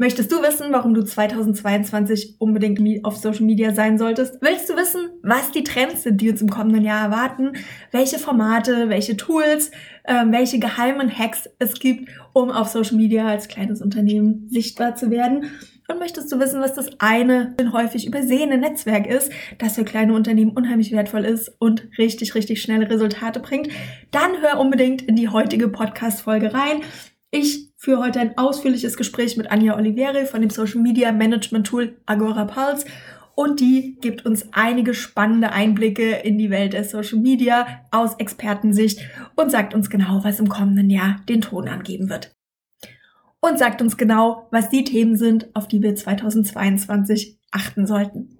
Möchtest du wissen, warum du 2022 unbedingt auf Social Media sein solltest? Willst du wissen, was die Trends sind, die uns im kommenden Jahr erwarten? Welche Formate, welche Tools, äh, welche geheimen Hacks es gibt, um auf Social Media als kleines Unternehmen sichtbar zu werden? Und möchtest du wissen, was das eine häufig übersehene Netzwerk ist, das für kleine Unternehmen unheimlich wertvoll ist und richtig, richtig schnelle Resultate bringt? Dann hör unbedingt in die heutige Podcast-Folge rein. Ich führe heute ein ausführliches Gespräch mit Anja Olivieri von dem Social Media Management Tool Agora Pulse und die gibt uns einige spannende Einblicke in die Welt der Social Media aus Expertensicht und sagt uns genau, was im kommenden Jahr den Ton angeben wird. Und sagt uns genau, was die Themen sind, auf die wir 2022 achten sollten.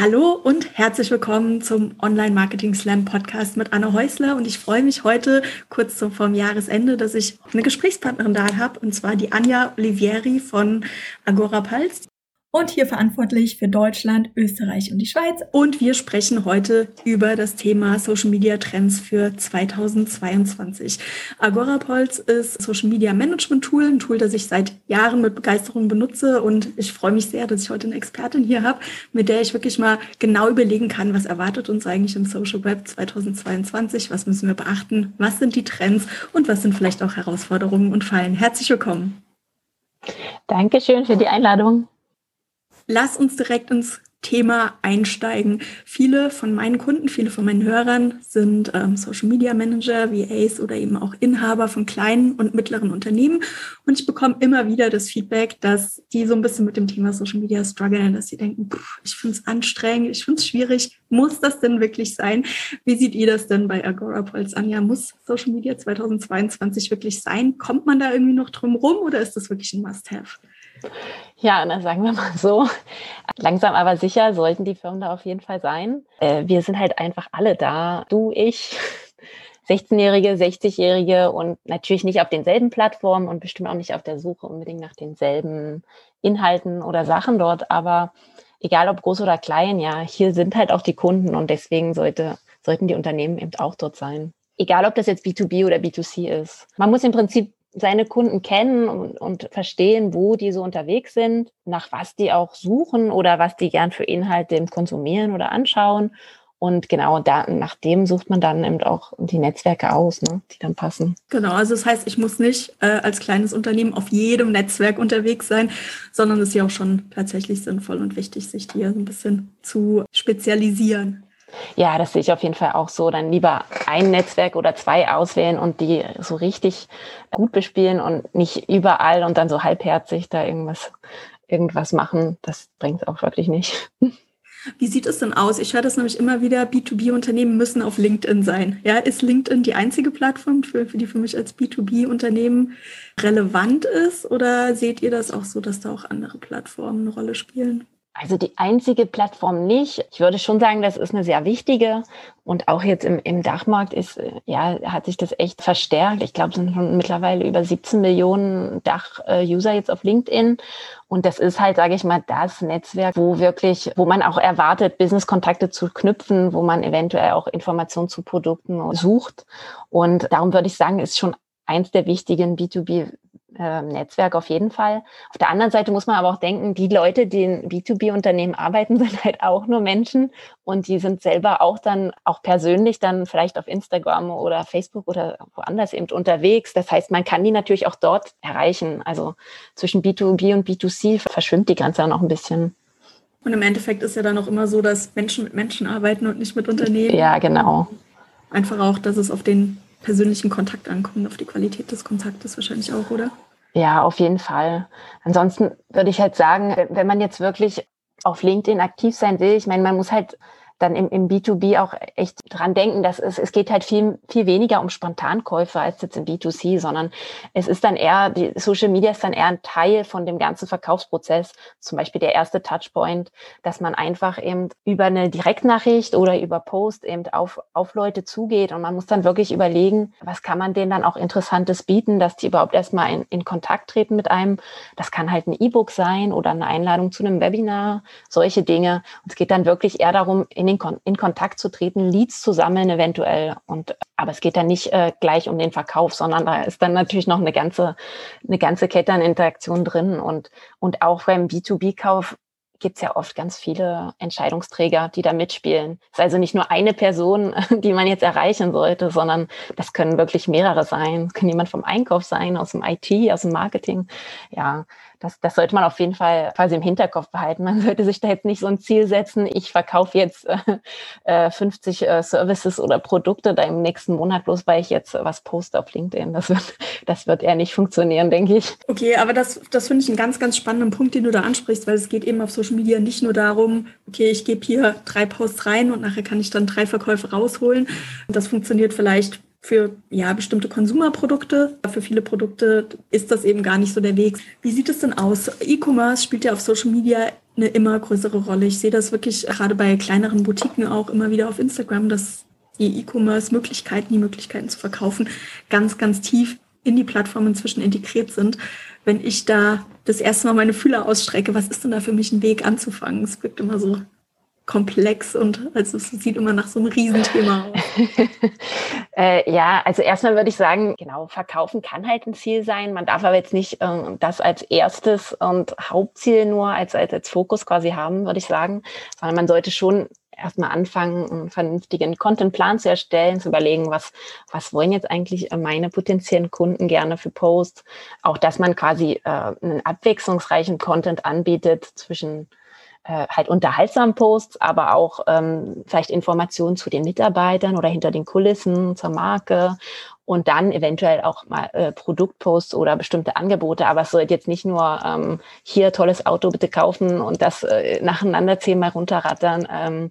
Hallo und herzlich willkommen zum Online Marketing Slam Podcast mit Anne Häusler. Und ich freue mich heute kurz so vom Jahresende, dass ich eine Gesprächspartnerin da habe, und zwar die Anja Olivieri von Agora Pulse und hier verantwortlich für Deutschland, Österreich und die Schweiz. Und wir sprechen heute über das Thema Social Media Trends für 2022. Agorapulse ist Social Media Management Tool, ein Tool, das ich seit Jahren mit Begeisterung benutze und ich freue mich sehr, dass ich heute eine Expertin hier habe, mit der ich wirklich mal genau überlegen kann, was erwartet uns eigentlich im Social Web 2022, was müssen wir beachten, was sind die Trends und was sind vielleicht auch Herausforderungen und Fallen. Herzlich willkommen. Dankeschön für die Einladung. Lass uns direkt ins Thema einsteigen. Viele von meinen Kunden, viele von meinen Hörern sind ähm, Social Media Manager, VAs oder eben auch Inhaber von kleinen und mittleren Unternehmen. Und ich bekomme immer wieder das Feedback, dass die so ein bisschen mit dem Thema Social Media strugglen, dass sie denken, ich finde es anstrengend, ich finde es schwierig. Muss das denn wirklich sein? Wie seht ihr das denn bei Agora Pulse an? Ja, muss Social Media 2022 wirklich sein? Kommt man da irgendwie noch drum rum oder ist das wirklich ein Must-Have? Ja, dann sagen wir mal so, langsam aber sicher sollten die Firmen da auf jeden Fall sein. Äh, wir sind halt einfach alle da, du, ich, 16-Jährige, 60-Jährige und natürlich nicht auf denselben Plattformen und bestimmt auch nicht auf der Suche unbedingt nach denselben Inhalten oder Sachen dort, aber egal ob groß oder klein, ja, hier sind halt auch die Kunden und deswegen sollte, sollten die Unternehmen eben auch dort sein. Egal ob das jetzt B2B oder B2C ist. Man muss im Prinzip seine Kunden kennen und, und, verstehen, wo die so unterwegs sind, nach was die auch suchen oder was die gern für Inhalte konsumieren oder anschauen. Und genau da, nach dem sucht man dann eben auch die Netzwerke aus, ne, die dann passen. Genau, also das heißt, ich muss nicht äh, als kleines Unternehmen auf jedem Netzwerk unterwegs sein, sondern es ist ja auch schon tatsächlich sinnvoll und wichtig, sich hier so ein bisschen zu spezialisieren. Ja, das sehe ich auf jeden Fall auch so. Dann lieber ein Netzwerk oder zwei auswählen und die so richtig gut bespielen und nicht überall und dann so halbherzig da irgendwas, irgendwas machen. Das bringt es auch wirklich nicht. Wie sieht es denn aus? Ich höre das nämlich immer wieder, B2B-Unternehmen müssen auf LinkedIn sein. Ja, ist LinkedIn die einzige Plattform, für, für die für mich als B2B-Unternehmen relevant ist? Oder seht ihr das auch so, dass da auch andere Plattformen eine Rolle spielen? Also die einzige Plattform nicht. Ich würde schon sagen, das ist eine sehr wichtige. Und auch jetzt im, im Dachmarkt ist, äh, ja, hat sich das echt verstärkt. Ich glaube, es sind schon mittlerweile über 17 Millionen Dach-User jetzt auf LinkedIn. Und das ist halt, sage ich mal, das Netzwerk, wo wirklich, wo man auch erwartet, Business-Kontakte zu knüpfen, wo man eventuell auch Informationen zu Produkten sucht. Und darum würde ich sagen, ist schon eins der wichtigen B2B ähm, Netzwerk auf jeden Fall. Auf der anderen Seite muss man aber auch denken, die Leute, die in B2B-Unternehmen arbeiten, sind halt auch nur Menschen und die sind selber auch dann auch persönlich dann vielleicht auf Instagram oder Facebook oder woanders eben unterwegs. Das heißt, man kann die natürlich auch dort erreichen. Also zwischen B2B und B2C verschwimmt die Grenze dann auch ein bisschen. Und im Endeffekt ist ja dann auch immer so, dass Menschen mit Menschen arbeiten und nicht mit Unternehmen. Ja, genau. Einfach auch, dass es auf den persönlichen Kontakt ankommt, auf die Qualität des Kontaktes wahrscheinlich auch, oder? Ja, auf jeden Fall. Ansonsten würde ich halt sagen, wenn man jetzt wirklich auf LinkedIn aktiv sein will, ich meine, man muss halt dann im, im B2B auch echt dran denken, dass es, es geht halt viel, viel weniger um Spontankäufe als jetzt im B2C, sondern es ist dann eher, die Social Media ist dann eher ein Teil von dem ganzen Verkaufsprozess. Zum Beispiel der erste Touchpoint, dass man einfach eben über eine Direktnachricht oder über Post eben auf, auf Leute zugeht und man muss dann wirklich überlegen, was kann man denen dann auch Interessantes bieten, dass die überhaupt erstmal in, in Kontakt treten mit einem. Das kann halt ein E-Book sein oder eine Einladung zu einem Webinar, solche Dinge. Und es geht dann wirklich eher darum, in den Kon in Kontakt zu treten, Leads zu sammeln eventuell. Und aber es geht dann nicht äh, gleich um den Verkauf, sondern da ist dann natürlich noch eine ganze, eine ganze Kette an Interaktion drin. Und, und auch beim B2B-Kauf gibt es ja oft ganz viele Entscheidungsträger, die da mitspielen. Es ist also nicht nur eine Person, die man jetzt erreichen sollte, sondern das können wirklich mehrere sein. Es kann jemand vom Einkauf sein, aus dem IT, aus dem Marketing. Ja, das, das sollte man auf jeden Fall quasi im Hinterkopf behalten. Man sollte sich da jetzt nicht so ein Ziel setzen, ich verkaufe jetzt äh, 50 äh, Services oder Produkte da im nächsten Monat, bloß weil ich jetzt was poste auf LinkedIn. Das wird, das wird eher nicht funktionieren, denke ich. Okay, aber das, das finde ich einen ganz, ganz spannenden Punkt, den du da ansprichst, weil es geht eben auf Social Media nicht nur darum, okay, ich gebe hier drei Posts rein und nachher kann ich dann drei Verkäufe rausholen. Das funktioniert vielleicht für ja, bestimmte Konsumerprodukte. Für viele Produkte ist das eben gar nicht so der Weg. Wie sieht es denn aus? E-Commerce spielt ja auf Social Media eine immer größere Rolle. Ich sehe das wirklich gerade bei kleineren Boutiquen auch immer wieder auf Instagram, dass die E-Commerce-Möglichkeiten, die Möglichkeiten zu verkaufen, ganz, ganz tief in die Plattform inzwischen integriert sind. Wenn ich da das erste Mal meine Fühler ausstrecke, was ist denn da für mich ein Weg anzufangen? Es wirkt immer so komplex und also es sieht immer nach so einem Riesenthema aus. äh, ja, also erstmal würde ich sagen, genau, verkaufen kann halt ein Ziel sein. Man darf aber jetzt nicht äh, das als erstes und Hauptziel nur als, als, als Fokus quasi haben, würde ich sagen, sondern man sollte schon erstmal anfangen, einen vernünftigen Contentplan zu erstellen, zu überlegen, was, was wollen jetzt eigentlich meine potenziellen Kunden gerne für Posts. Auch, dass man quasi äh, einen abwechslungsreichen Content anbietet zwischen äh, halt unterhaltsamen Posts, aber auch ähm, vielleicht Informationen zu den Mitarbeitern oder hinter den Kulissen zur Marke und dann eventuell auch mal äh, Produktposts oder bestimmte Angebote. Aber es sollte jetzt nicht nur ähm, hier tolles Auto bitte kaufen und das äh, nacheinander zehnmal runterrattern. Ähm,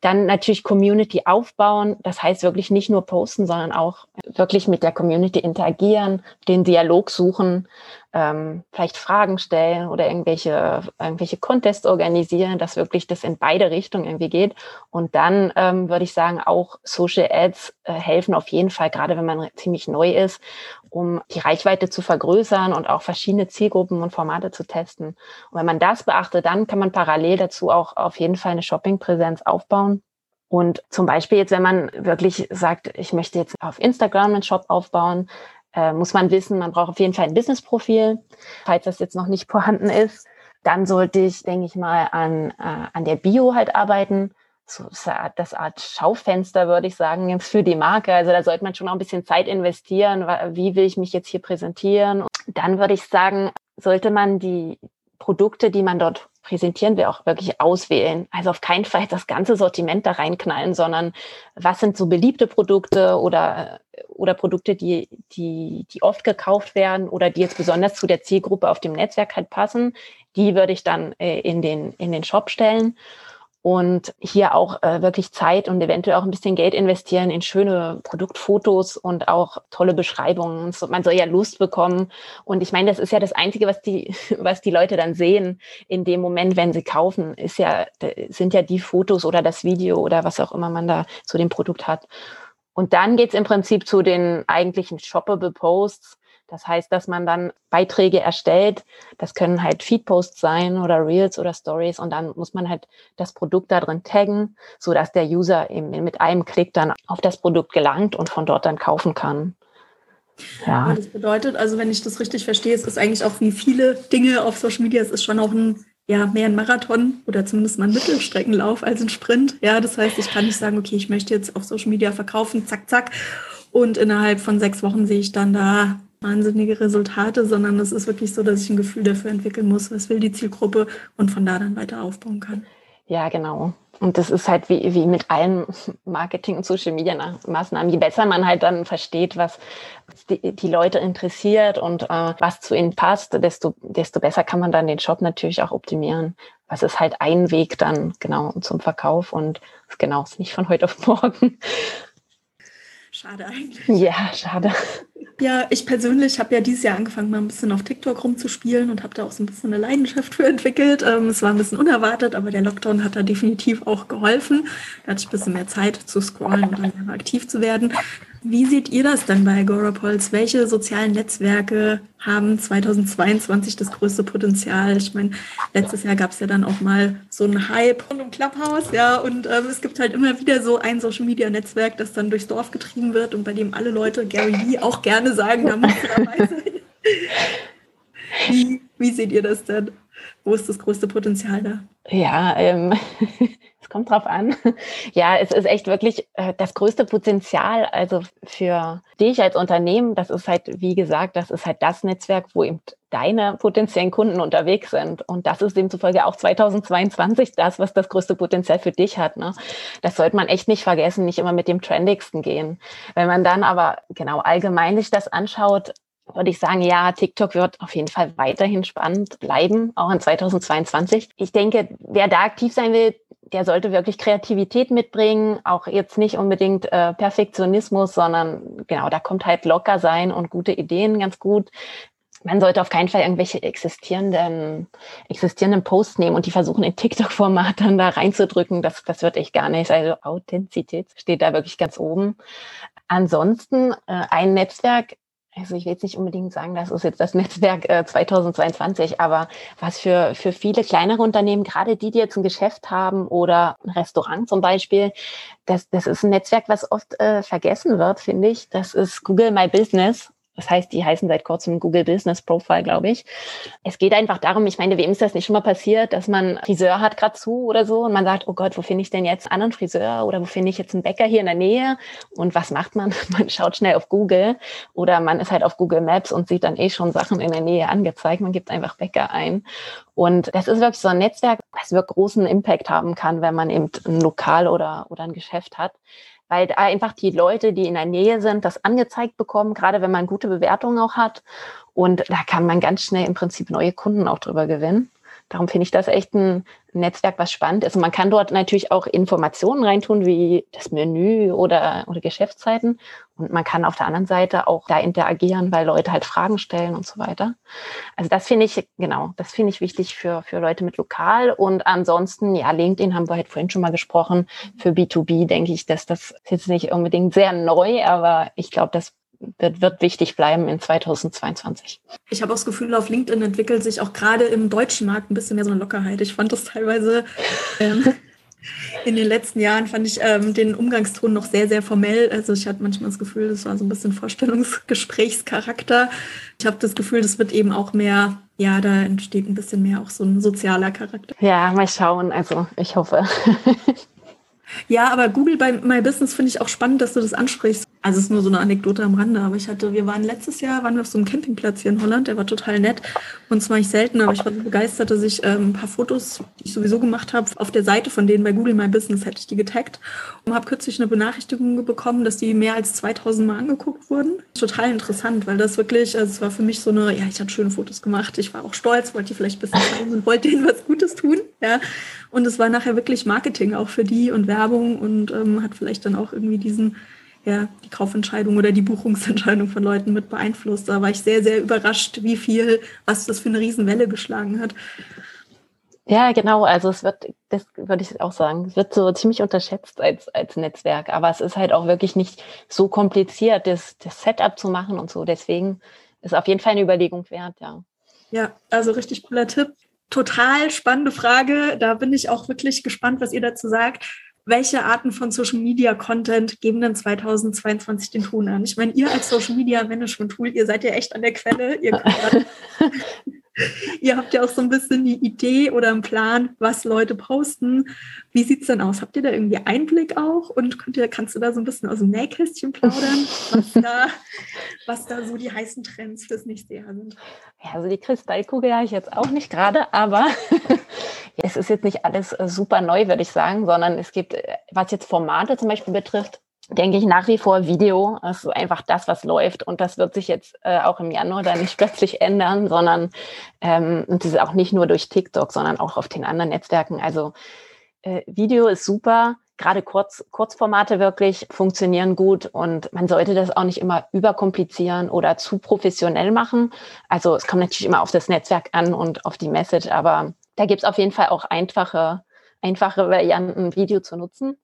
dann natürlich Community aufbauen. Das heißt wirklich nicht nur posten, sondern auch wirklich mit der Community interagieren, den Dialog suchen, ähm, vielleicht Fragen stellen oder irgendwelche, irgendwelche Contests organisieren, dass wirklich das in beide Richtungen irgendwie geht. Und dann ähm, würde ich sagen, auch Social Ads äh, helfen auf jeden Fall, gerade wenn man ziemlich neu ist, um die Reichweite zu vergrößern und auch verschiedene Zielgruppen und Formate zu testen. Und wenn man das beachtet, dann kann man parallel dazu auch auf jeden Fall eine Shopping-Präsenz aufbauen. Und zum Beispiel jetzt, wenn man wirklich sagt, ich möchte jetzt auf Instagram einen Shop aufbauen, äh, muss man wissen, man braucht auf jeden Fall ein Business-Profil. Falls das jetzt noch nicht vorhanden ist, dann sollte ich, denke ich mal, an, äh, an der Bio halt arbeiten. So das Art Schaufenster, würde ich sagen, jetzt für die Marke. Also da sollte man schon auch ein bisschen Zeit investieren. Wie will ich mich jetzt hier präsentieren? Dann würde ich sagen, sollte man die Produkte, die man dort präsentieren will, auch wirklich auswählen. Also auf keinen Fall das ganze Sortiment da reinknallen, sondern was sind so beliebte Produkte oder, oder Produkte, die, die, die oft gekauft werden oder die jetzt besonders zu der Zielgruppe auf dem Netzwerk halt passen. Die würde ich dann äh, in, den, in den Shop stellen und hier auch äh, wirklich Zeit und eventuell auch ein bisschen Geld investieren in schöne Produktfotos und auch tolle Beschreibungen. So, man soll ja Lust bekommen. Und ich meine, das ist ja das Einzige, was die, was die Leute dann sehen in dem Moment, wenn sie kaufen, ist ja, sind ja die Fotos oder das Video oder was auch immer man da zu dem Produkt hat. Und dann geht's im Prinzip zu den eigentlichen shoppable Posts das heißt, dass man dann Beiträge erstellt. Das können halt Feedposts sein oder Reels oder Stories und dann muss man halt das Produkt da drin taggen, so dass der User eben mit einem Klick dann auf das Produkt gelangt und von dort dann kaufen kann. Ja. Das bedeutet, also wenn ich das richtig verstehe, es ist eigentlich auch wie viele Dinge auf Social Media, es ist schon auch ein ja, mehr ein Marathon oder zumindest mal ein Mittelstreckenlauf als ein Sprint. Ja, das heißt, ich kann nicht sagen, okay, ich möchte jetzt auf Social Media verkaufen, zack, zack. Und innerhalb von sechs Wochen sehe ich dann da wahnsinnige Resultate, sondern es ist wirklich so, dass ich ein Gefühl dafür entwickeln muss, was will die Zielgruppe und von da dann weiter aufbauen kann. Ja, genau. Und das ist halt wie, wie mit allen Marketing- und Social-Media-Maßnahmen. Je besser man halt dann versteht, was die, die Leute interessiert und äh, was zu ihnen passt, desto, desto besser kann man dann den Shop natürlich auch optimieren. Was ist halt ein Weg dann genau zum Verkauf und genau, ist nicht von heute auf morgen. Schade eigentlich. Ja, schade. Ja, ich persönlich habe ja dieses Jahr angefangen, mal ein bisschen auf TikTok rumzuspielen und habe da auch so ein bisschen eine Leidenschaft für entwickelt. Ähm, es war ein bisschen unerwartet, aber der Lockdown hat da definitiv auch geholfen. Da hatte ich ein bisschen mehr Zeit zu scrollen und dann aktiv zu werden. Wie seht ihr das dann bei Agorapulse? Welche sozialen Netzwerke haben 2022 das größte Potenzial? Ich meine, letztes Jahr gab es ja dann auch mal so einen Hype rund um Clubhouse, ja, und ähm, es gibt halt immer wieder so ein Social Media Netzwerk, das dann durchs Dorf getrieben wird und bei dem alle Leute Gary Vee auch gerne sagen, da muss dabei sein. Wie, wie seht ihr das denn? Wo ist das größte Potenzial da? Ja, ähm, kommt drauf an. Ja, es ist echt wirklich äh, das größte Potenzial. Also für dich als Unternehmen, das ist halt, wie gesagt, das ist halt das Netzwerk, wo eben deine potenziellen Kunden unterwegs sind. Und das ist demzufolge auch 2022 das, was das größte Potenzial für dich hat. Ne? Das sollte man echt nicht vergessen, nicht immer mit dem Trendigsten gehen. Wenn man dann aber genau allgemein sich das anschaut, würde ich sagen, ja, TikTok wird auf jeden Fall weiterhin spannend bleiben, auch in 2022. Ich denke, wer da aktiv sein will, der sollte wirklich Kreativität mitbringen, auch jetzt nicht unbedingt äh, Perfektionismus, sondern genau, da kommt halt locker sein und gute Ideen ganz gut. Man sollte auf keinen Fall irgendwelche existierenden, existierenden Posts nehmen und die versuchen in TikTok-Format dann da reinzudrücken. Das, das wird echt gar nicht. Also Authentizität steht da wirklich ganz oben. Ansonsten äh, ein Netzwerk, also ich will jetzt nicht unbedingt sagen, das ist jetzt das Netzwerk äh, 2022, aber was für, für viele kleinere Unternehmen, gerade die, die jetzt ein Geschäft haben oder ein Restaurant zum Beispiel, das, das ist ein Netzwerk, was oft äh, vergessen wird, finde ich. Das ist Google My Business. Das heißt, die heißen seit kurzem Google Business Profile, glaube ich. Es geht einfach darum, ich meine, wem ist das nicht schon mal passiert, dass man Friseur hat gerade zu oder so und man sagt, oh Gott, wo finde ich denn jetzt einen anderen Friseur oder wo finde ich jetzt einen Bäcker hier in der Nähe? Und was macht man? Man schaut schnell auf Google oder man ist halt auf Google Maps und sieht dann eh schon Sachen in der Nähe angezeigt. Man gibt einfach Bäcker ein. Und das ist wirklich so ein Netzwerk, was wirklich großen Impact haben kann, wenn man eben ein Lokal oder, oder ein Geschäft hat weil da einfach die Leute, die in der Nähe sind, das angezeigt bekommen, gerade wenn man gute Bewertungen auch hat. Und da kann man ganz schnell im Prinzip neue Kunden auch drüber gewinnen. Darum finde ich das echt ein Netzwerk, was spannend ist. Und man kann dort natürlich auch Informationen reintun, wie das Menü oder, oder Geschäftszeiten. Und man kann auf der anderen Seite auch da interagieren, weil Leute halt Fragen stellen und so weiter. Also das finde ich, genau, das finde ich wichtig für, für Leute mit Lokal. Und ansonsten, ja, LinkedIn haben wir halt vorhin schon mal gesprochen. Für B2B denke ich, dass das jetzt nicht unbedingt sehr neu, aber ich glaube, das wird, wird wichtig bleiben in 2022. Ich habe auch das Gefühl, auf LinkedIn entwickelt sich auch gerade im deutschen Markt ein bisschen mehr so eine Lockerheit. Ich fand das teilweise ähm, in den letzten Jahren fand ich ähm, den Umgangston noch sehr, sehr formell. Also ich hatte manchmal das Gefühl, das war so ein bisschen Vorstellungsgesprächscharakter. Ich habe das Gefühl, das wird eben auch mehr, ja, da entsteht ein bisschen mehr auch so ein sozialer Charakter. Ja, mal schauen. Also ich hoffe. Ja, aber Google bei My Business finde ich auch spannend, dass du das ansprichst. Also es ist nur so eine Anekdote am Rande, aber ich hatte, wir waren letztes Jahr, waren wir auf so einem Campingplatz hier in Holland, der war total nett. Und zwar nicht selten, aber ich war so begeistert, dass ich ähm, ein paar Fotos, die ich sowieso gemacht habe, auf der Seite von denen bei Google My Business hätte ich die getaggt und habe kürzlich eine Benachrichtigung bekommen, dass die mehr als 2000 Mal angeguckt wurden. Total interessant, weil das wirklich, also es war für mich so eine, ja, ich hatte schöne Fotos gemacht, ich war auch stolz, wollte die vielleicht ein bisschen zeigen und wollte denen was Gutes tun, ja. Und es war nachher wirklich Marketing auch für die und Werbung und ähm, hat vielleicht dann auch irgendwie diesen ja, die Kaufentscheidung oder die Buchungsentscheidung von Leuten mit beeinflusst. Da war ich sehr, sehr überrascht, wie viel, was das für eine Riesenwelle geschlagen hat. Ja, genau. Also es wird, das würde ich auch sagen, es wird so ziemlich unterschätzt als, als Netzwerk. Aber es ist halt auch wirklich nicht so kompliziert, das, das Setup zu machen und so. Deswegen ist auf jeden Fall eine Überlegung wert, ja. Ja, also richtig cooler Tipp. Total spannende Frage. Da bin ich auch wirklich gespannt, was ihr dazu sagt welche Arten von Social Media Content geben denn 2022 den Ton an? Ich meine, ihr als Social Media Management Tool, ihr seid ja echt an der Quelle. Ihr, ihr habt ja auch so ein bisschen die Idee oder einen Plan, was Leute posten. Wie sieht es denn aus? Habt ihr da irgendwie Einblick auch? Und könnt ihr, kannst du da so ein bisschen aus dem Nähkästchen plaudern, was da, was da so die heißen Trends fürs nächste Jahr sind? Ja, also die Kristallkugel habe ich jetzt auch nicht gerade, aber es ist jetzt nicht alles äh, super neu, würde ich sagen, sondern es gibt, äh, was jetzt Formate zum Beispiel betrifft, denke ich nach wie vor Video. Das ist einfach das, was läuft. Und das wird sich jetzt äh, auch im Januar dann nicht plötzlich ändern, sondern ähm, und das ist auch nicht nur durch TikTok, sondern auch auf den anderen Netzwerken. Also äh, Video ist super. Gerade Kurz, Kurzformate wirklich funktionieren gut und man sollte das auch nicht immer überkomplizieren oder zu professionell machen. Also es kommt natürlich immer auf das Netzwerk an und auf die Message, aber da gibt es auf jeden Fall auch einfache, einfache Varianten, Video zu nutzen.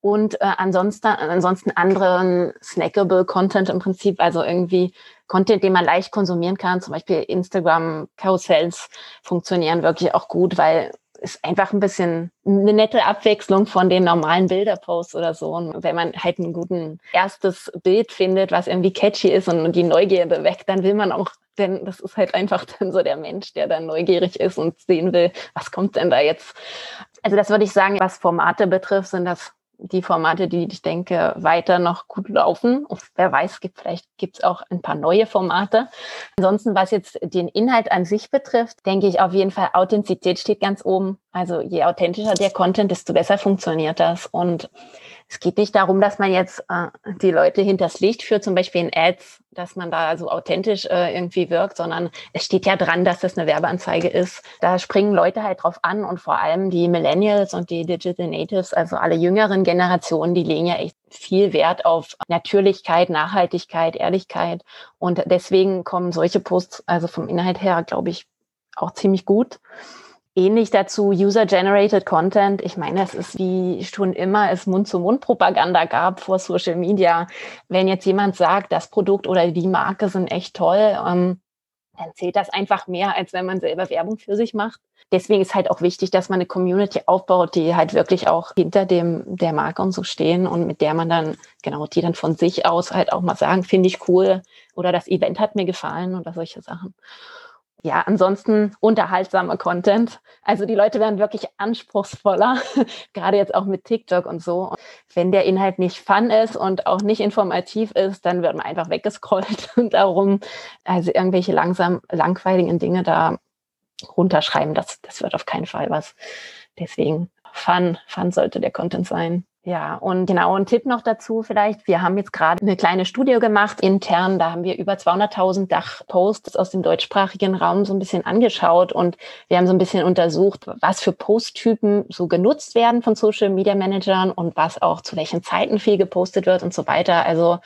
Und äh, ansonsten, ansonsten anderen snackable Content im Prinzip, also irgendwie Content, den man leicht konsumieren kann, zum Beispiel Instagram Karussells funktionieren wirklich auch gut, weil es einfach ein bisschen eine nette Abwechslung von den normalen Bilderposts oder so. Und wenn man halt ein guten erstes Bild findet, was irgendwie catchy ist und die Neugierde weckt, dann will man auch, denn das ist halt einfach dann so der Mensch, der dann neugierig ist und sehen will, was kommt denn da jetzt. Also das würde ich sagen, was Formate betrifft, sind das die Formate, die ich denke, weiter noch gut laufen. Und wer weiß, gibt, vielleicht gibt es auch ein paar neue Formate. Ansonsten, was jetzt den Inhalt an sich betrifft, denke ich auf jeden Fall, Authentizität steht ganz oben. Also je authentischer der Content, desto besser funktioniert das. Und es geht nicht darum, dass man jetzt äh, die Leute hinters Licht führt, zum Beispiel in Ads, dass man da so authentisch äh, irgendwie wirkt, sondern es steht ja dran, dass das eine Werbeanzeige ist. Da springen Leute halt drauf an und vor allem die Millennials und die Digital Natives, also alle jüngeren Generationen, die legen ja echt viel Wert auf Natürlichkeit, Nachhaltigkeit, Ehrlichkeit. Und deswegen kommen solche Posts, also vom Inhalt her, glaube ich, auch ziemlich gut. Ähnlich dazu User-Generated Content. Ich meine, es ist wie schon immer es Mund-zu-Mund-Propaganda gab vor Social Media. Wenn jetzt jemand sagt, das Produkt oder die Marke sind echt toll, ähm, dann zählt das einfach mehr, als wenn man selber Werbung für sich macht. Deswegen ist halt auch wichtig, dass man eine Community aufbaut, die halt wirklich auch hinter dem der Marke und so stehen und mit der man dann genau die dann von sich aus halt auch mal sagen, finde ich cool oder das Event hat mir gefallen oder solche Sachen ja, ansonsten unterhaltsamer Content. Also die Leute werden wirklich anspruchsvoller, gerade jetzt auch mit TikTok und so. Wenn der Inhalt nicht fun ist und auch nicht informativ ist, dann wird man einfach weggescrollt und darum, also irgendwelche langsam langweiligen Dinge da runterschreiben, das, das wird auf keinen Fall was. Deswegen Fun, Fun sollte der Content sein. Ja, und genau ein Tipp noch dazu vielleicht. Wir haben jetzt gerade eine kleine Studie gemacht intern. Da haben wir über 200.000 Dachposts aus dem deutschsprachigen Raum so ein bisschen angeschaut und wir haben so ein bisschen untersucht, was für Posttypen so genutzt werden von Social Media Managern und was auch zu welchen Zeiten viel gepostet wird und so weiter. Also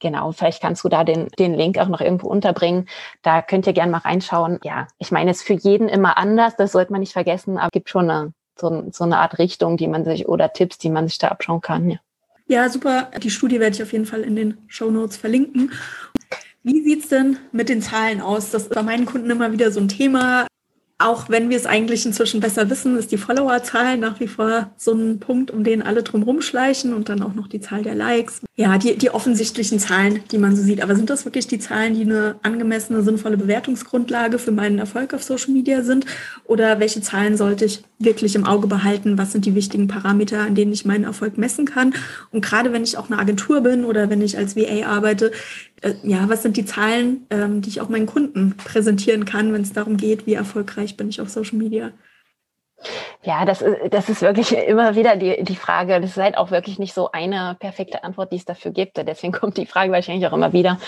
genau, vielleicht kannst du da den, den Link auch noch irgendwo unterbringen. Da könnt ihr gerne mal reinschauen. Ja, ich meine, es ist für jeden immer anders. Das sollte man nicht vergessen, aber es gibt schon eine so, so eine Art Richtung, die man sich oder Tipps, die man sich da abschauen kann. Ja. Ja, super. Die Studie werde ich auf jeden Fall in den Show Notes verlinken. Wie sieht es denn mit den Zahlen aus? Das ist bei meinen Kunden immer wieder so ein Thema. Auch wenn wir es eigentlich inzwischen besser wissen, ist die Followerzahl nach wie vor so ein Punkt, um den alle drum rumschleichen und dann auch noch die Zahl der Likes. Ja, die, die offensichtlichen Zahlen, die man so sieht. Aber sind das wirklich die Zahlen, die eine angemessene, sinnvolle Bewertungsgrundlage für meinen Erfolg auf Social Media sind? Oder welche Zahlen sollte ich wirklich im Auge behalten? Was sind die wichtigen Parameter, an denen ich meinen Erfolg messen kann? Und gerade wenn ich auch eine Agentur bin oder wenn ich als VA arbeite, äh, ja, was sind die Zahlen, ähm, die ich auch meinen Kunden präsentieren kann, wenn es darum geht, wie erfolgreich bin ich auf Social Media? Ja, das, das ist wirklich immer wieder die, die Frage. Das ist halt auch wirklich nicht so eine perfekte Antwort, die es dafür gibt. Deswegen kommt die Frage wahrscheinlich auch immer wieder.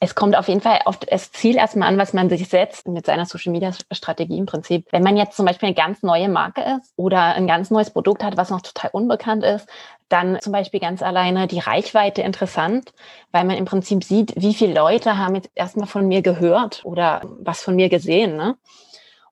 Es kommt auf jeden Fall auf das Ziel erstmal an, was man sich setzt mit seiner Social Media Strategie im Prinzip. Wenn man jetzt zum Beispiel eine ganz neue Marke ist oder ein ganz neues Produkt hat, was noch total unbekannt ist, dann zum Beispiel ganz alleine die Reichweite interessant, weil man im Prinzip sieht, wie viele Leute haben jetzt erstmal von mir gehört oder was von mir gesehen. Ne?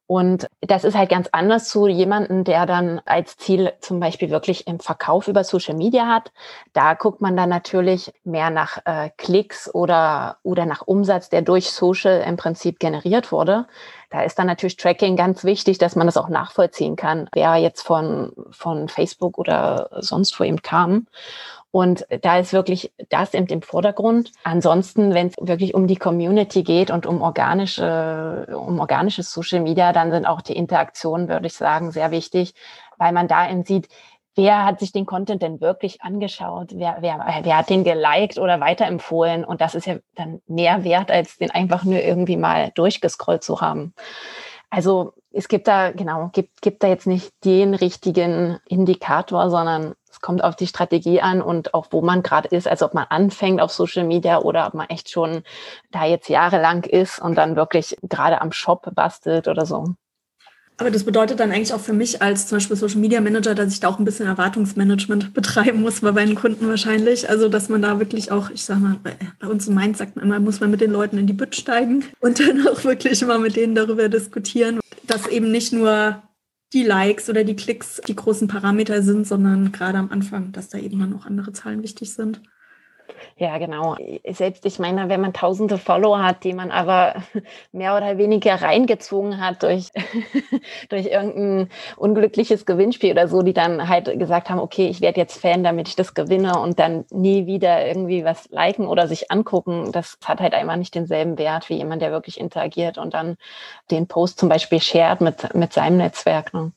Und das ist halt ganz anders zu jemandem, der dann als Ziel zum Beispiel wirklich im Verkauf über Social Media hat. Da guckt man dann natürlich mehr nach äh, Klicks oder, oder nach Umsatz, der durch Social im Prinzip generiert wurde. Da ist dann natürlich Tracking ganz wichtig, dass man das auch nachvollziehen kann, wer jetzt von, von Facebook oder sonst wo eben kam. Und da ist wirklich das eben im Vordergrund. Ansonsten, wenn es wirklich um die Community geht und um organische, um organisches Social Media, dann sind auch die Interaktionen, würde ich sagen, sehr wichtig, weil man da eben sieht, wer hat sich den Content denn wirklich angeschaut? Wer, wer, wer hat den geliked oder weiterempfohlen? Und das ist ja dann mehr wert, als den einfach nur irgendwie mal durchgescrollt zu haben. Also es gibt da, genau, gibt, gibt da jetzt nicht den richtigen Indikator, sondern es kommt auf die Strategie an und auch wo man gerade ist, also ob man anfängt auf Social Media oder ob man echt schon da jetzt jahrelang ist und dann wirklich gerade am Shop bastelt oder so. Aber das bedeutet dann eigentlich auch für mich als zum Beispiel Social Media Manager, dass ich da auch ein bisschen Erwartungsmanagement betreiben muss bei meinen Kunden wahrscheinlich. Also, dass man da wirklich auch, ich sag mal, bei uns im Mainz sagt man immer, muss man mit den Leuten in die Bütt steigen und dann auch wirklich immer mit denen darüber diskutieren, dass eben nicht nur die Likes oder die Klicks die großen Parameter sind, sondern gerade am Anfang, dass da eben dann auch andere Zahlen wichtig sind. Ja, genau. Selbst, ich meine, wenn man tausende Follower hat, die man aber mehr oder weniger reingezogen hat durch, durch irgendein unglückliches Gewinnspiel oder so, die dann halt gesagt haben, okay, ich werde jetzt Fan, damit ich das gewinne und dann nie wieder irgendwie was liken oder sich angucken, das hat halt einmal nicht denselben Wert wie jemand, der wirklich interagiert und dann den Post zum Beispiel shared mit, mit seinem Netzwerk. Ne?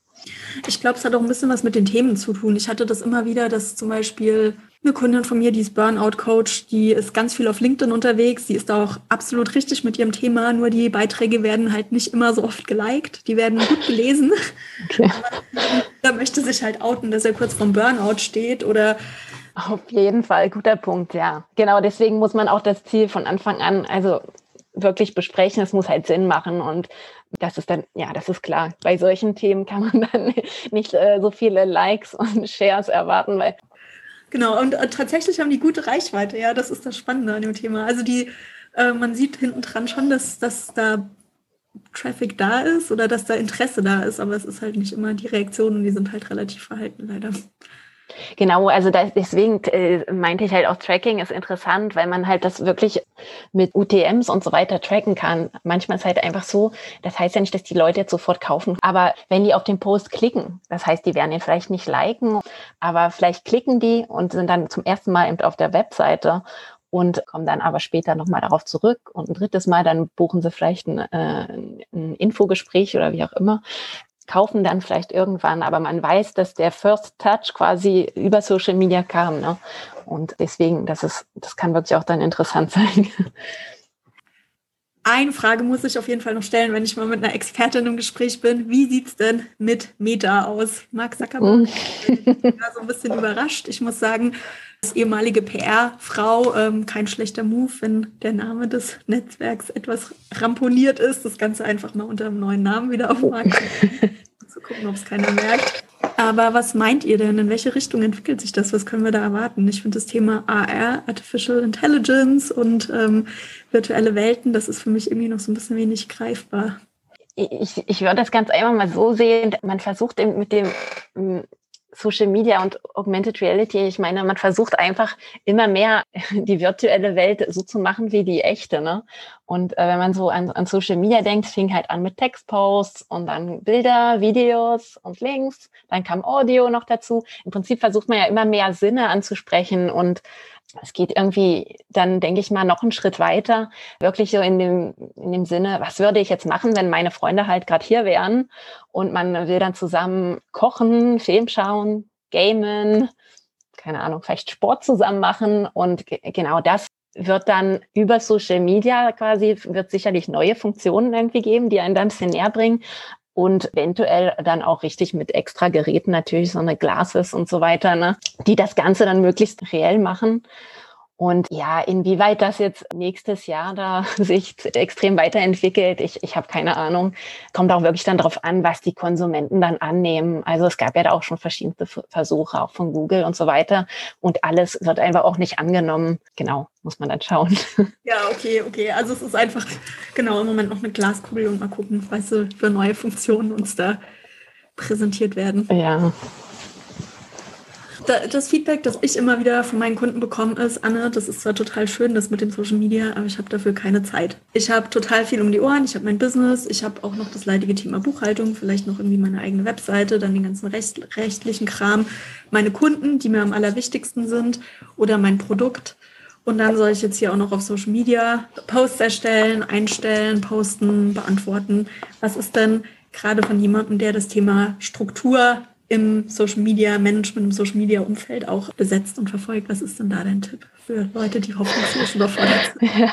Ich glaube, es hat auch ein bisschen was mit den Themen zu tun. Ich hatte das immer wieder, dass zum Beispiel eine Kundin von mir, die ist Burnout-Coach, die ist ganz viel auf LinkedIn unterwegs. Die ist da auch absolut richtig mit ihrem Thema, nur die Beiträge werden halt nicht immer so oft geliked. Die werden gut gelesen. Okay. da möchte sich halt outen, dass er kurz vorm Burnout steht oder auf jeden Fall, guter Punkt, ja. Genau, deswegen muss man auch das Ziel von Anfang an, also wirklich besprechen. Es muss halt Sinn machen und das ist dann, ja, das ist klar. Bei solchen Themen kann man dann nicht äh, so viele Likes und Shares erwarten, weil Genau, und äh, tatsächlich haben die gute Reichweite, ja, das ist das Spannende an dem Thema. Also die, äh, man sieht hinten dran schon, dass, dass da Traffic da ist oder dass da Interesse da ist, aber es ist halt nicht immer die Reaktionen, die sind halt relativ verhalten, leider. Genau, also das, deswegen äh, meinte ich halt auch Tracking ist interessant, weil man halt das wirklich mit UTMs und so weiter tracken kann. Manchmal ist halt einfach so, das heißt ja nicht, dass die Leute jetzt sofort kaufen, aber wenn die auf den Post klicken, das heißt, die werden ihn vielleicht nicht liken, aber vielleicht klicken die und sind dann zum ersten Mal eben auf der Webseite und kommen dann aber später nochmal darauf zurück und ein drittes Mal, dann buchen sie vielleicht ein, äh, ein Infogespräch oder wie auch immer kaufen dann vielleicht irgendwann, aber man weiß, dass der First Touch quasi über Social Media kam. Ne? Und deswegen, das ist, das kann wirklich auch dann interessant sein. Eine Frage muss ich auf jeden Fall noch stellen, wenn ich mal mit einer Expertin im Gespräch bin. Wie sieht es denn mit Meta aus? Mark Zuckerberg mm. war so ein bisschen überrascht. Ich muss sagen, als ehemalige PR-Frau ähm, kein schlechter Move, wenn der Name des Netzwerks etwas ramponiert ist, das Ganze einfach mal unter einem neuen Namen wieder auf den Markt zu gucken, ob es keiner merkt. Aber was meint ihr denn? In welche Richtung entwickelt sich das? Was können wir da erwarten? Ich finde das Thema AR, Artificial Intelligence und ähm, virtuelle Welten, das ist für mich irgendwie noch so ein bisschen wenig greifbar. Ich, ich würde das ganz einfach mal so sehen, man versucht mit dem Social Media und Augmented Reality, ich meine, man versucht einfach immer mehr die virtuelle Welt so zu machen wie die echte. Ne? Und äh, wenn man so an, an Social Media denkt, fing halt an mit Textposts und dann Bilder, Videos und Links, dann kam Audio noch dazu. Im Prinzip versucht man ja immer mehr Sinne anzusprechen und es geht irgendwie dann, denke ich mal, noch einen Schritt weiter. Wirklich so in dem, in dem Sinne, was würde ich jetzt machen, wenn meine Freunde halt gerade hier wären? Und man will dann zusammen kochen, Film schauen, gamen, keine Ahnung, vielleicht Sport zusammen machen. Und genau das wird dann über Social Media quasi, wird sicherlich neue Funktionen irgendwie geben, die einen dann ein bisschen näher bringen und eventuell dann auch richtig mit extra Geräten natürlich so eine Glasses und so weiter, ne, die das Ganze dann möglichst reell machen. Und ja, inwieweit das jetzt nächstes Jahr da sich extrem weiterentwickelt, ich, ich habe keine Ahnung. Kommt auch wirklich dann darauf an, was die Konsumenten dann annehmen. Also es gab ja da auch schon verschiedene Versuche, auch von Google und so weiter. Und alles wird einfach auch nicht angenommen. Genau, muss man dann schauen. Ja, okay, okay. Also es ist einfach genau im Moment noch eine Glaskugel und mal gucken, was für neue Funktionen uns da präsentiert werden. Ja das Feedback, das ich immer wieder von meinen Kunden bekomme, ist, Anne, das ist zwar total schön, das mit dem Social Media, aber ich habe dafür keine Zeit. Ich habe total viel um die Ohren, ich habe mein Business, ich habe auch noch das leidige Thema Buchhaltung, vielleicht noch irgendwie meine eigene Webseite, dann den ganzen recht, rechtlichen Kram, meine Kunden, die mir am allerwichtigsten sind oder mein Produkt. Und dann soll ich jetzt hier auch noch auf Social Media Posts erstellen, einstellen, posten, beantworten. Was ist denn gerade von jemandem, der das Thema Struktur im Social Media Management, im Social Media Umfeld auch besetzt und verfolgt. Was ist denn da dein Tipp für Leute, die hoffnungslos überfordert sind?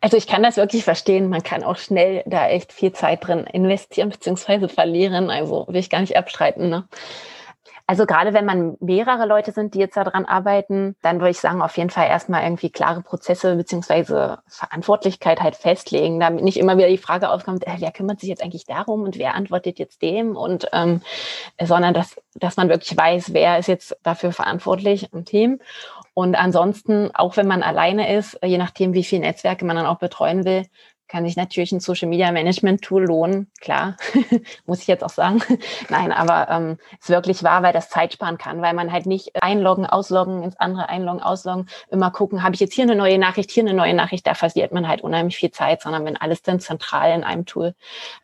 Also ich kann das wirklich verstehen. Man kann auch schnell da echt viel Zeit drin investieren bzw. verlieren. Also will ich gar nicht abstreiten. Ne? Also gerade wenn man mehrere Leute sind, die jetzt daran arbeiten, dann würde ich sagen, auf jeden Fall erstmal irgendwie klare Prozesse beziehungsweise Verantwortlichkeit halt festlegen, damit nicht immer wieder die Frage aufkommt, äh, wer kümmert sich jetzt eigentlich darum und wer antwortet jetzt dem und ähm, sondern dass, dass man wirklich weiß, wer ist jetzt dafür verantwortlich im Team. Und ansonsten, auch wenn man alleine ist, je nachdem, wie viele Netzwerke man dann auch betreuen will, kann sich natürlich ein Social Media Management Tool lohnen, klar, muss ich jetzt auch sagen. Nein, aber ähm, ist wirklich wahr, weil das Zeit sparen kann, weil man halt nicht einloggen, ausloggen, ins andere einloggen, ausloggen, immer gucken, habe ich jetzt hier eine neue Nachricht, hier eine neue Nachricht, da verliert man halt unheimlich viel Zeit, sondern wenn alles dann zentral in einem Tool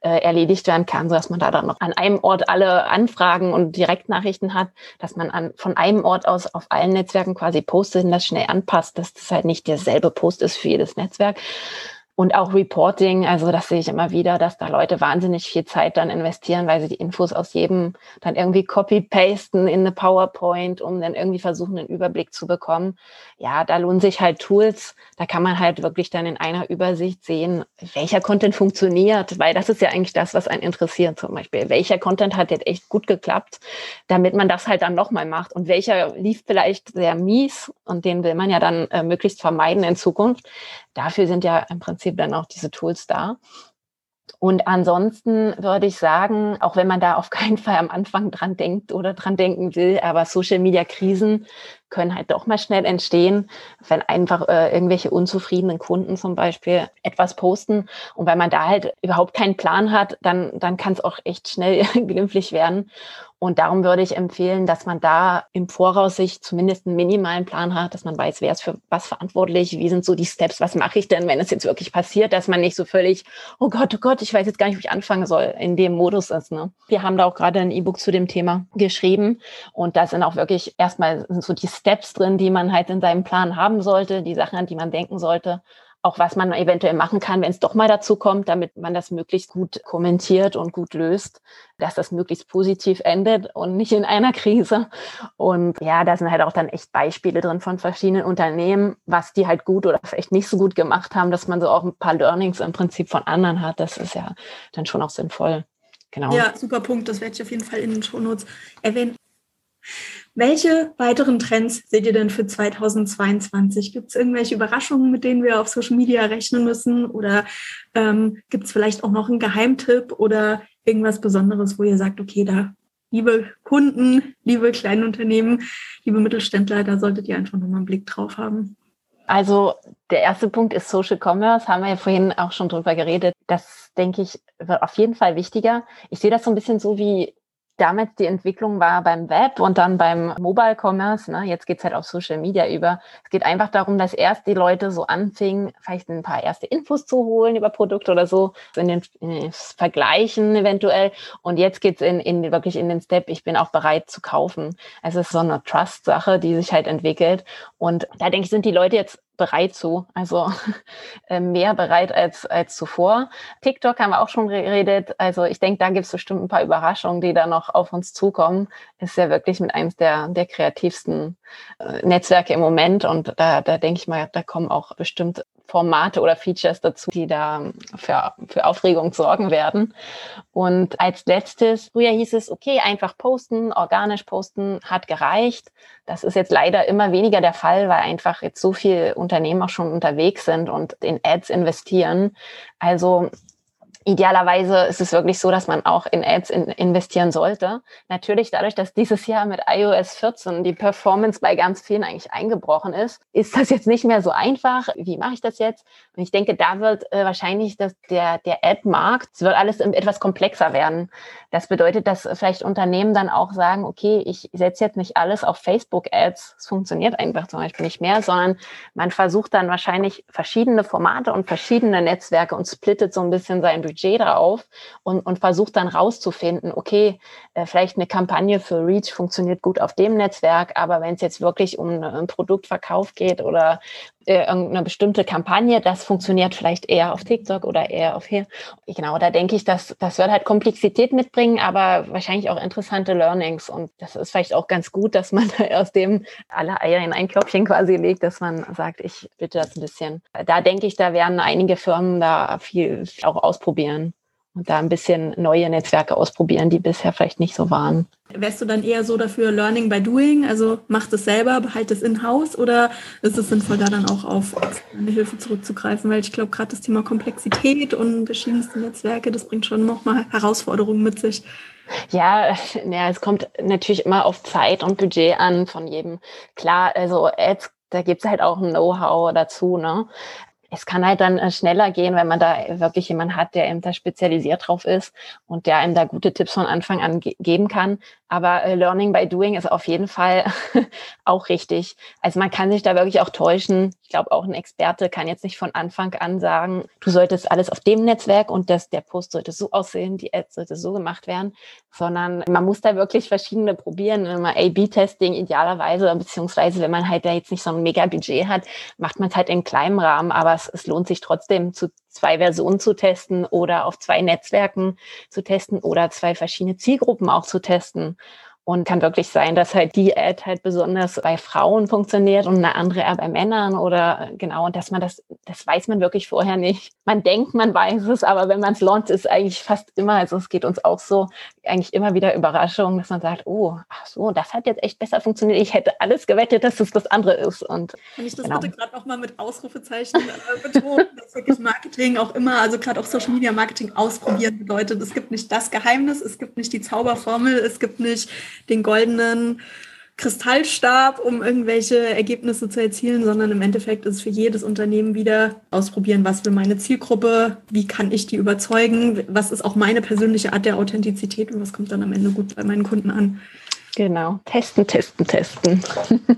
äh, erledigt werden kann, so dass man da dann noch an einem Ort alle Anfragen und Direktnachrichten hat, dass man an, von einem Ort aus auf allen Netzwerken quasi postet und das schnell anpasst, dass das halt nicht derselbe Post ist für jedes Netzwerk. Und auch Reporting, also das sehe ich immer wieder, dass da Leute wahnsinnig viel Zeit dann investieren, weil sie die Infos aus jedem dann irgendwie copy-pasten in eine PowerPoint, um dann irgendwie versuchen, einen Überblick zu bekommen. Ja, da lohnen sich halt Tools. Da kann man halt wirklich dann in einer Übersicht sehen, welcher Content funktioniert, weil das ist ja eigentlich das, was einen interessiert zum Beispiel. Welcher Content hat jetzt echt gut geklappt, damit man das halt dann nochmal macht und welcher lief vielleicht sehr mies und den will man ja dann äh, möglichst vermeiden in Zukunft dafür sind ja im Prinzip dann auch diese Tools da. Und ansonsten würde ich sagen, auch wenn man da auf keinen Fall am Anfang dran denkt oder dran denken will, aber Social Media Krisen können halt doch mal schnell entstehen, wenn einfach äh, irgendwelche unzufriedenen Kunden zum Beispiel etwas posten. Und wenn man da halt überhaupt keinen Plan hat, dann, dann kann es auch echt schnell glimpflich werden. Und darum würde ich empfehlen, dass man da im Voraus sich zumindest einen minimalen Plan hat, dass man weiß, wer ist für was verantwortlich, wie sind so die Steps, was mache ich denn, wenn es jetzt wirklich passiert, dass man nicht so völlig, oh Gott, oh Gott, ich weiß jetzt gar nicht, wo ich anfangen soll, in dem Modus ist. Ne? Wir haben da auch gerade ein E-Book zu dem Thema geschrieben und da sind auch wirklich erstmal so die Steps drin, die man halt in seinem Plan haben sollte, die Sachen, an die man denken sollte auch was man eventuell machen kann, wenn es doch mal dazu kommt, damit man das möglichst gut kommentiert und gut löst, dass das möglichst positiv endet und nicht in einer Krise. Und ja, da sind halt auch dann echt Beispiele drin von verschiedenen Unternehmen, was die halt gut oder vielleicht nicht so gut gemacht haben, dass man so auch ein paar Learnings im Prinzip von anderen hat. Das ist ja dann schon auch sinnvoll. Genau. Ja, super Punkt. Das werde ich auf jeden Fall in den Shownotes erwähnen. Welche weiteren Trends seht ihr denn für 2022? Gibt es irgendwelche Überraschungen, mit denen wir auf Social Media rechnen müssen? Oder ähm, gibt es vielleicht auch noch einen Geheimtipp oder irgendwas Besonderes, wo ihr sagt, okay, da, liebe Kunden, liebe kleine Unternehmen, liebe Mittelständler, da solltet ihr einfach nochmal einen Blick drauf haben? Also der erste Punkt ist Social Commerce, haben wir ja vorhin auch schon drüber geredet. Das, denke ich, wird auf jeden Fall wichtiger. Ich sehe das so ein bisschen so wie damals die Entwicklung war beim Web und dann beim Mobile Commerce. Ne? Jetzt geht's halt auf Social Media über. Es geht einfach darum, dass erst die Leute so anfingen, vielleicht ein paar erste Infos zu holen über Produkte oder so, in den, in den Vergleichen eventuell. Und jetzt geht's in, in wirklich in den Step, ich bin auch bereit zu kaufen. Es ist so eine Trust-Sache, die sich halt entwickelt. Und da denke ich, sind die Leute jetzt bereit zu, also äh, mehr bereit als, als zuvor. TikTok haben wir auch schon geredet. Also ich denke, da gibt es bestimmt ein paar Überraschungen, die da noch auf uns zukommen. Ist ja wirklich mit eines der, der kreativsten äh, Netzwerke im Moment. Und da, da denke ich mal, da kommen auch bestimmt Formate oder Features dazu, die da für, für Aufregung sorgen werden. Und als letztes, früher hieß es, okay, einfach posten, organisch posten, hat gereicht. Das ist jetzt leider immer weniger der Fall, weil einfach jetzt so viele Unternehmen auch schon unterwegs sind und in Ads investieren. Also Idealerweise ist es wirklich so, dass man auch in Ads in investieren sollte. Natürlich dadurch, dass dieses Jahr mit iOS 14 die Performance bei ganz vielen eigentlich eingebrochen ist, ist das jetzt nicht mehr so einfach. Wie mache ich das jetzt? Und ich denke, da wird äh, wahrscheinlich das, der, der Ad-Markt, es wird alles etwas komplexer werden. Das bedeutet, dass vielleicht Unternehmen dann auch sagen, okay, ich setze jetzt nicht alles auf Facebook-Ads. Es funktioniert einfach zum Beispiel nicht mehr, sondern man versucht dann wahrscheinlich verschiedene Formate und verschiedene Netzwerke und splittet so ein bisschen sein Budget Budget drauf und, und versucht dann rauszufinden, okay, äh, vielleicht eine Kampagne für Reach funktioniert gut auf dem Netzwerk, aber wenn es jetzt wirklich um einen Produktverkauf geht oder äh, irgendeine bestimmte Kampagne, das funktioniert vielleicht eher auf TikTok oder eher auf hier. Genau, da denke ich, dass das wird halt Komplexität mitbringen, aber wahrscheinlich auch interessante Learnings. Und das ist vielleicht auch ganz gut, dass man aus dem alle Eier in ein Köpfchen quasi legt, dass man sagt, ich bitte das ein bisschen. Da denke ich, da werden einige Firmen da viel auch ausprobieren und da ein bisschen neue Netzwerke ausprobieren, die bisher vielleicht nicht so waren. Wärst du dann eher so dafür Learning by Doing, also mach es selber, behalt es in-house oder ist es sinnvoll, da dann auch auf eine Hilfe zurückzugreifen? Weil ich glaube, gerade das Thema Komplexität und verschiedenste Netzwerke, das bringt schon nochmal Herausforderungen mit sich. Ja, ja, es kommt natürlich immer auf Zeit und Budget an von jedem. Klar, also Ads, da gibt es halt auch ein Know-how dazu, ne? es kann halt dann äh, schneller gehen, wenn man da wirklich jemanden hat, der eben da spezialisiert drauf ist und der einem da gute Tipps von Anfang an ge geben kann. Aber äh, Learning by Doing ist auf jeden Fall auch richtig. Also man kann sich da wirklich auch täuschen. Ich glaube, auch ein Experte kann jetzt nicht von Anfang an sagen, du solltest alles auf dem Netzwerk und das, der Post sollte so aussehen, die Ad sollte so gemacht werden, sondern man muss da wirklich verschiedene probieren. Man A-B-Testing idealerweise, beziehungsweise wenn man halt da jetzt nicht so ein mega Budget hat, macht man es halt in kleinem Rahmen, aber es, es lohnt sich trotzdem zu zwei Versionen zu testen oder auf zwei Netzwerken zu testen oder zwei verschiedene Zielgruppen auch zu testen. Und kann wirklich sein, dass halt die Ad halt besonders bei Frauen funktioniert und eine andere eher bei Männern oder genau, und dass man das, das weiß man wirklich vorher nicht. Man denkt, man weiß es, aber wenn man es launcht, ist eigentlich fast immer, also es geht uns auch so, eigentlich immer wieder Überraschung, dass man sagt, oh, ach so, das hat jetzt echt besser funktioniert. Ich hätte alles gewettet, dass es das andere ist. Und Kann ich das genau. bitte gerade nochmal mit Ausrufezeichen äh, betonen, dass wirklich Marketing auch immer, also gerade auch Social Media Marketing ausprobieren bedeutet. Es gibt nicht das Geheimnis, es gibt nicht die Zauberformel, es gibt nicht den goldenen Kristallstab, um irgendwelche Ergebnisse zu erzielen, sondern im Endeffekt ist es für jedes Unternehmen wieder ausprobieren, was will meine Zielgruppe, wie kann ich die überzeugen, was ist auch meine persönliche Art der Authentizität und was kommt dann am Ende gut bei meinen Kunden an. Genau, testen, testen, testen.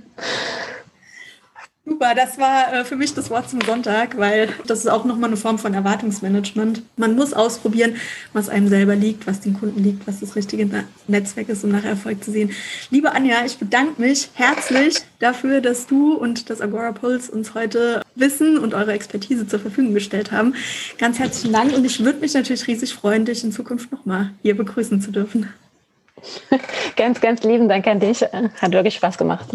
Super, das war äh, für mich das Wort zum Sonntag, weil das ist auch nochmal eine Form von Erwartungsmanagement. Man muss ausprobieren, was einem selber liegt, was den Kunden liegt, was das richtige Netzwerk ist, um nachher Erfolg zu sehen. Liebe Anja, ich bedanke mich herzlich dafür, dass du und das Agora Pulse uns heute Wissen und eure Expertise zur Verfügung gestellt haben. Ganz herzlichen Dank und ich würde mich natürlich riesig freuen, dich in Zukunft nochmal hier begrüßen zu dürfen. ganz, ganz lieben Dank an dich. Hat wirklich Spaß gemacht.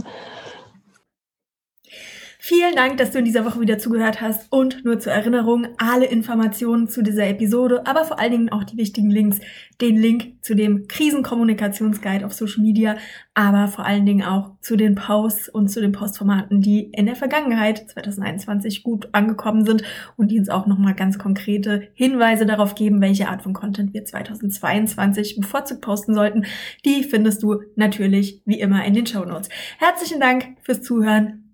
Vielen Dank, dass du in dieser Woche wieder zugehört hast und nur zur Erinnerung, alle Informationen zu dieser Episode, aber vor allen Dingen auch die wichtigen Links, den Link zu dem Krisenkommunikationsguide auf Social Media, aber vor allen Dingen auch zu den Posts und zu den Postformaten, die in der Vergangenheit 2021 gut angekommen sind und die uns auch nochmal ganz konkrete Hinweise darauf geben, welche Art von Content wir 2022 bevorzugt posten sollten. Die findest du natürlich wie immer in den Show Notes. Herzlichen Dank fürs Zuhören